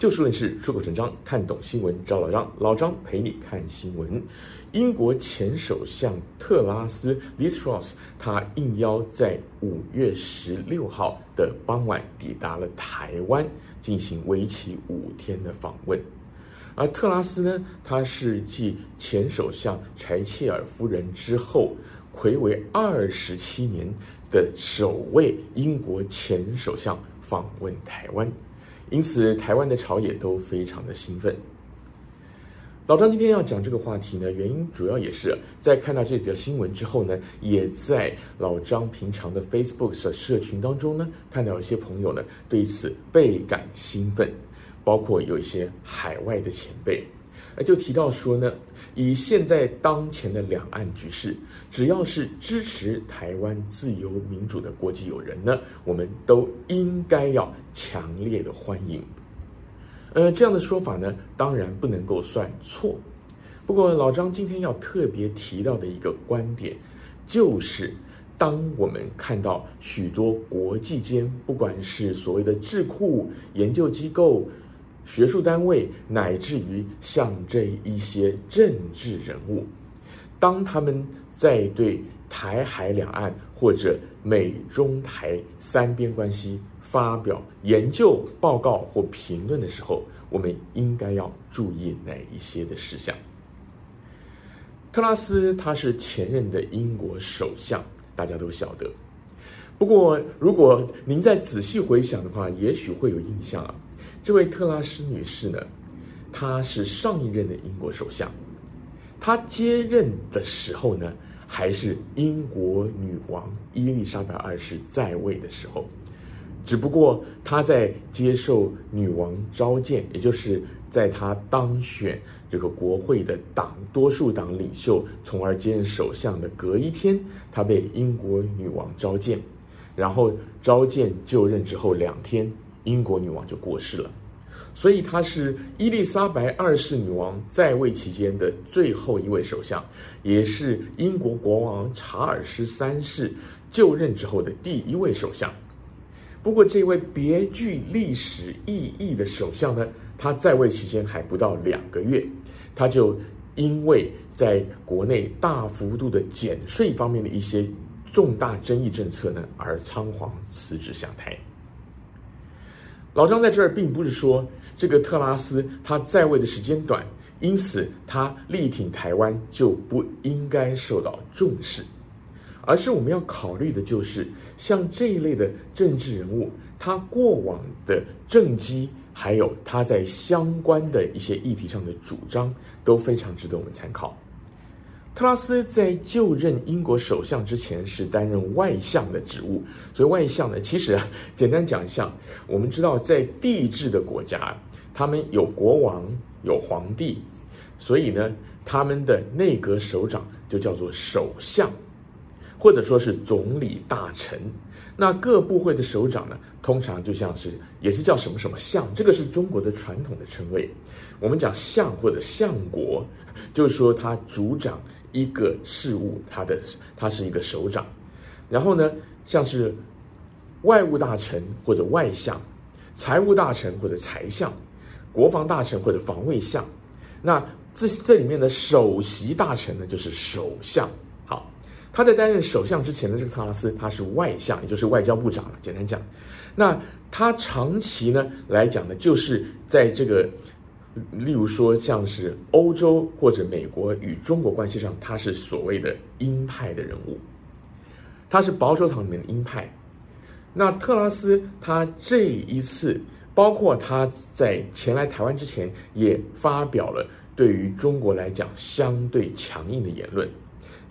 就事论事，出口成章，看懂新闻找老张，老张陪你看新闻。英国前首相特拉斯 Liz Truss，他应邀在五月十六号的傍晚抵达了台湾，进行为期五天的访问。而特拉斯呢，他是继前首相柴切尔夫人之后，睽违二十七年的首位英国前首相访问台湾。因此，台湾的朝野都非常的兴奋。老张今天要讲这个话题呢，原因主要也是在看到这条新闻之后呢，也在老张平常的 Facebook 的社群当中呢，看到一些朋友呢对此倍感兴奋，包括有一些海外的前辈，就提到说呢，以现在当前的两岸局势，只要是支持台湾自由民主的国际友人呢，我们都应该要强烈的欢迎。呃，这样的说法呢，当然不能够算错。不过老张今天要特别提到的一个观点，就是当我们看到许多国际间，不管是所谓的智库、研究机构、学术单位，乃至于像这一些政治人物，当他们在对台海两岸或者美中台三边关系发表研究报告或评论的时候，我们应该要注意哪一些的事项？特拉斯他是前任的英国首相，大家都晓得。不过，如果您再仔细回想的话，也许会有印象啊。这位特拉斯女士呢，她是上一任的英国首相，她接任的时候呢，还是英国女王伊丽莎白二世在位的时候，只不过她在接受女王召见，也就是在她当选这个国会的党多数党领袖，从而接任首相的隔一天，她被英国女王召见，然后召见就任之后两天。英国女王就过世了，所以她是伊丽莎白二世女王在位期间的最后一位首相，也是英国国王查尔斯三世就任之后的第一位首相。不过，这位别具历史意义的首相呢，他在位期间还不到两个月，他就因为在国内大幅度的减税方面的一些重大争议政策呢，而仓皇辞职下台。老张在这儿并不是说这个特拉斯他在位的时间短，因此他力挺台湾就不应该受到重视，而是我们要考虑的就是像这一类的政治人物，他过往的政绩，还有他在相关的一些议题上的主张，都非常值得我们参考。特拉斯在就任英国首相之前是担任外相的职务，所以外相呢，其实啊，简单讲一下，我们知道在帝制的国家，他们有国王有皇帝，所以呢，他们的内阁首长就叫做首相，或者说是总理大臣。那各部会的首长呢，通常就像是也是叫什么什么相，这个是中国的传统的称谓。我们讲相或者相国，就是说他主掌。一个事务，他的他是一个首长，然后呢，像是外务大臣或者外相，财务大臣或者财相，国防大臣或者防卫相，那这这里面的首席大臣呢，就是首相。好，他在担任首相之前的这个特拉斯，他是外相，也就是外交部长。简单讲，那他长期呢来讲呢，就是在这个。例如说，像是欧洲或者美国与中国关系上，他是所谓的鹰派的人物，他是保守党里面的鹰派。那特拉斯他这一次，包括他在前来台湾之前，也发表了对于中国来讲相对强硬的言论，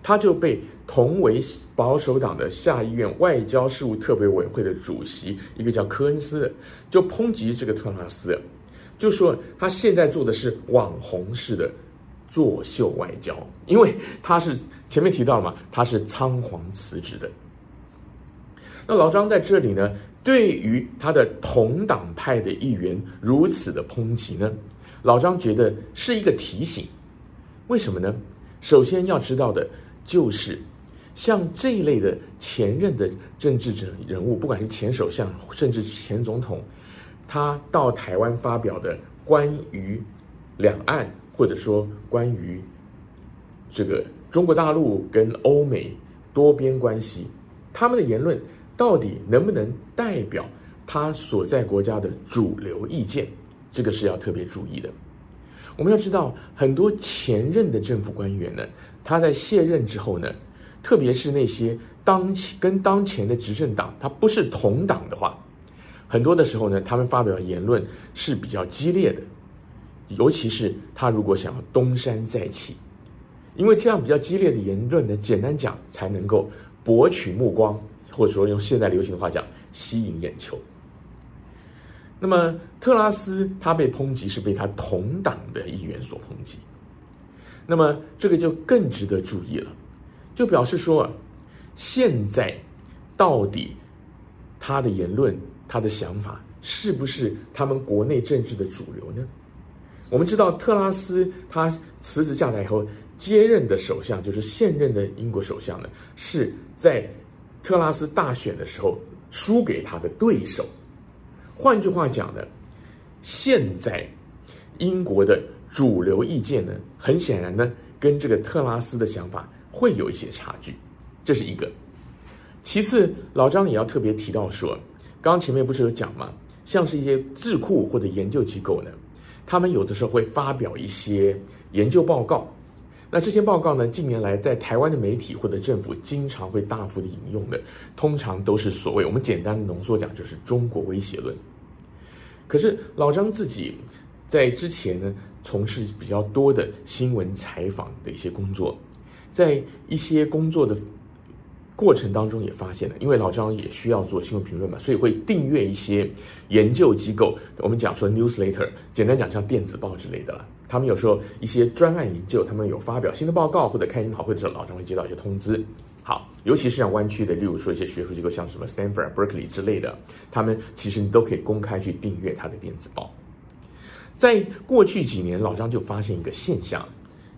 他就被同为保守党的下议院外交事务特别委员会的主席，一个叫科恩斯的，就抨击这个特拉斯。就说他现在做的是网红式的作秀外交，因为他是前面提到了嘛，他是仓皇辞职的。那老张在这里呢，对于他的同党派的议员如此的抨击呢，老张觉得是一个提醒。为什么呢？首先要知道的就是，像这一类的前任的政治人人物，不管是前首相甚至前总统。他到台湾发表的关于两岸，或者说关于这个中国大陆跟欧美多边关系，他们的言论到底能不能代表他所在国家的主流意见？这个是要特别注意的。我们要知道，很多前任的政府官员呢，他在卸任之后呢，特别是那些当前跟当前的执政党他不是同党的话，很多的时候呢，他们发表言论是比较激烈的，尤其是他如果想要东山再起，因为这样比较激烈的言论呢，简单讲才能够博取目光，或者说用现在流行的话讲，吸引眼球。那么特拉斯他被抨击是被他同党的议员所抨击，那么这个就更值得注意了，就表示说，现在到底他的言论、他的想法是不是他们国内政治的主流呢？我们知道特拉斯他辞职下台以后接任的首相，就是现任的英国首相呢，是在特拉斯大选的时候输给他的对手。换句话讲呢，现在英国的主流意见呢，很显然呢，跟这个特拉斯的想法会有一些差距，这是一个。其次，老张也要特别提到说，刚刚前面不是有讲吗？像是一些智库或者研究机构呢，他们有的时候会发表一些研究报告。那这些报告呢，近年来在台湾的媒体或者政府经常会大幅的引用的，通常都是所谓我们简单的浓缩讲，就是中国威胁论。可是老张自己在之前呢，从事比较多的新闻采访的一些工作，在一些工作的过程当中也发现了，因为老张也需要做新闻评论嘛，所以会订阅一些研究机构，我们讲说 newsletter，简单讲像电子报之类的了。他们有时候一些专案研究，他们有发表新的报告或者开研讨会的时候，老张会接到一些通知。好，尤其是像湾区的，例如说一些学术机构，像什么 Stanford、Berkeley 之类的，他们其实你都可以公开去订阅他的电子报。在过去几年，老张就发现一个现象，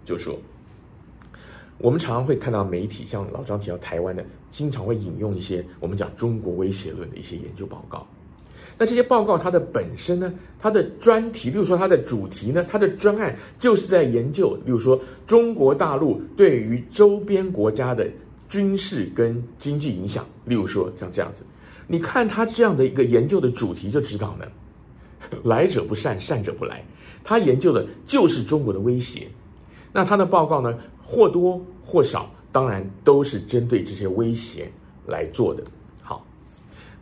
就是说，我们常常会看到媒体，像老张提到台湾的，经常会引用一些我们讲中国威胁论的一些研究报告。那这些报告它的本身呢，它的专题，例如说它的主题呢，它的专案就是在研究，例如说中国大陆对于周边国家的军事跟经济影响，例如说像这样子，你看他这样的一个研究的主题就知道呢，来者不善，善者不来，他研究的就是中国的威胁，那他的报告呢，或多或少，当然都是针对这些威胁来做的。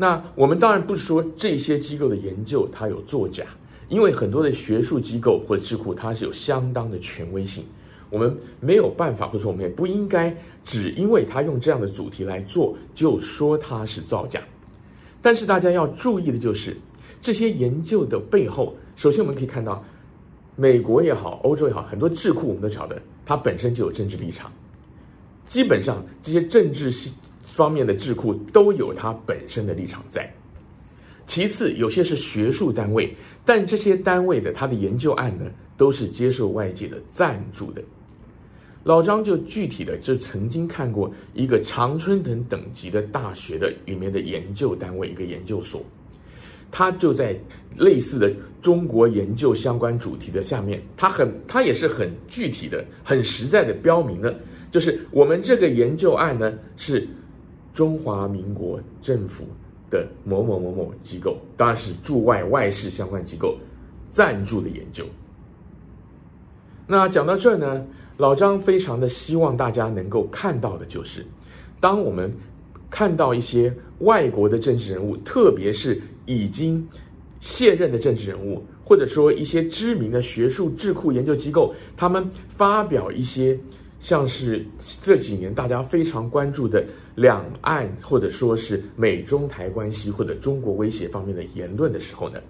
那我们当然不是说这些机构的研究它有作假，因为很多的学术机构或者智库它是有相当的权威性，我们没有办法，或者说我们也不应该只因为他用这样的主题来做就说它是造假。但是大家要注意的就是这些研究的背后，首先我们可以看到，美国也好，欧洲也好，很多智库我们都晓得它本身就有政治立场，基本上这些政治性。方面的智库都有它本身的立场在。其次，有些是学术单位，但这些单位的它的研究案呢，都是接受外界的赞助的。老张就具体的就曾经看过一个常春藤等级的大学的里面的研究单位，一个研究所，他就在类似的中国研究相关主题的下面，他很他也是很具体的、很实在的标明了，就是我们这个研究案呢是。中华民国政府的某某某某机构，当然是驻外外事相关机构赞助的研究。那讲到这儿呢，老张非常的希望大家能够看到的就是，当我们看到一些外国的政治人物，特别是已经卸任的政治人物，或者说一些知名的学术智库研究机构，他们发表一些。像是这几年大家非常关注的两岸，或者说是美中台关系，或者中国威胁方面的言论的时候呢，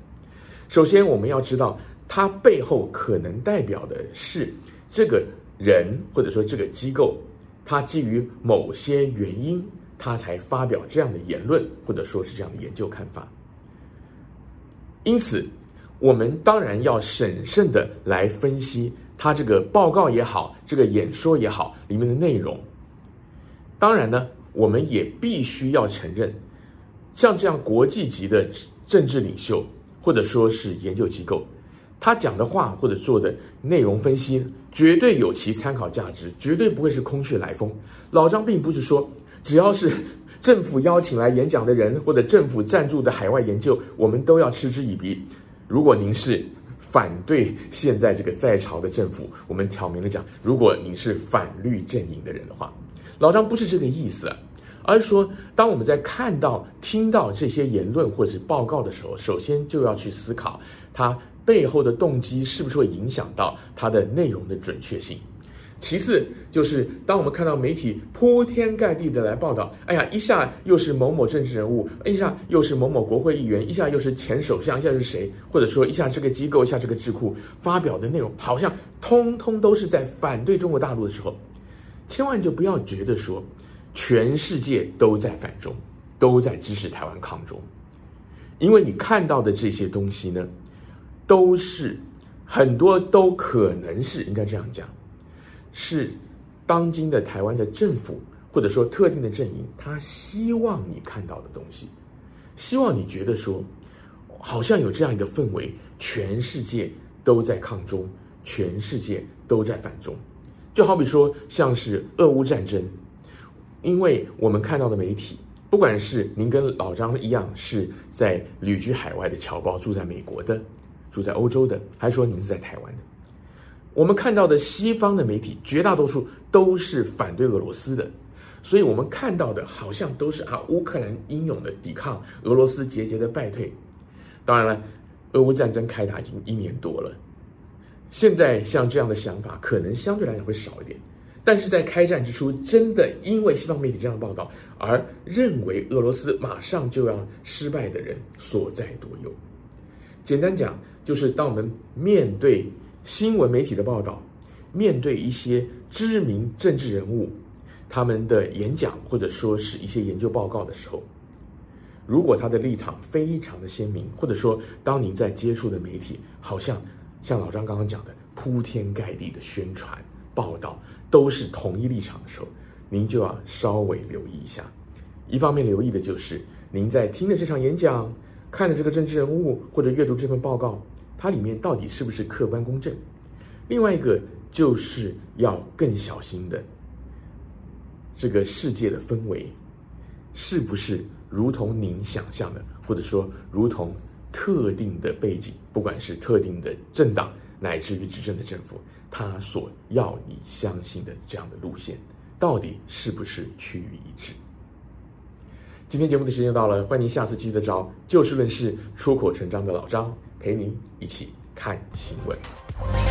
首先我们要知道，它背后可能代表的是这个人或者说这个机构，它基于某些原因，它才发表这样的言论，或者说是这样的研究看法。因此，我们当然要审慎的来分析。他这个报告也好，这个演说也好，里面的内容，当然呢，我们也必须要承认，像这样国际级的政治领袖，或者说是研究机构，他讲的话或者做的内容分析，绝对有其参考价值，绝对不会是空穴来风。老张并不是说，只要是政府邀请来演讲的人，或者政府赞助的海外研究，我们都要嗤之以鼻。如果您是反对现在这个在朝的政府，我们挑明了讲，如果您是反绿阵营的人的话，老张不是这个意思，而是说，当我们在看到、听到这些言论或者是报告的时候，首先就要去思考它背后的动机是不是会影响到它的内容的准确性。其次就是，当我们看到媒体铺天盖地的来报道，哎呀，一下又是某某政治人物，一下又是某某国会议员，一下又是前首相，一下是谁，或者说一下这个机构，一下这个智库发表的内容，好像通通都是在反对中国大陆的时候，千万就不要觉得说全世界都在反中，都在支持台湾抗中，因为你看到的这些东西呢，都是很多都可能是应该这样讲。是当今的台湾的政府，或者说特定的阵营，他希望你看到的东西，希望你觉得说，好像有这样一个氛围，全世界都在抗中，全世界都在反中。就好比说，像是俄乌战争，因为我们看到的媒体，不管是您跟老张一样是在旅居海外的侨胞，住在美国的，住在欧洲的，还是说您是在台湾的？我们看到的西方的媒体，绝大多数都是反对俄罗斯的，所以我们看到的好像都是啊，乌克兰英勇的抵抗，俄罗斯节节的败退。当然了，俄乌战争开打已经一年多了，现在像这样的想法可能相对来讲会少一点，但是在开战之初，真的因为西方媒体这样报道而认为俄罗斯马上就要失败的人所在多有。简单讲，就是当我们面对。新闻媒体的报道，面对一些知名政治人物他们的演讲或者说是一些研究报告的时候，如果他的立场非常的鲜明，或者说当您在接触的媒体好像像老张刚刚讲的铺天盖地的宣传报道都是同一立场的时候，您就要稍微留意一下。一方面留意的就是您在听的这场演讲、看的这个政治人物或者阅读这份报告。它里面到底是不是客观公正？另外一个就是要更小心的，这个世界的氛围是不是如同您想象的，或者说如同特定的背景，不管是特定的政党乃至于执政的政府，他所要你相信的这样的路线，到底是不是趋于一致？今天节目的时间到了，欢迎您下次记得找就事论事、出口成章的老张。陪您一起看新闻。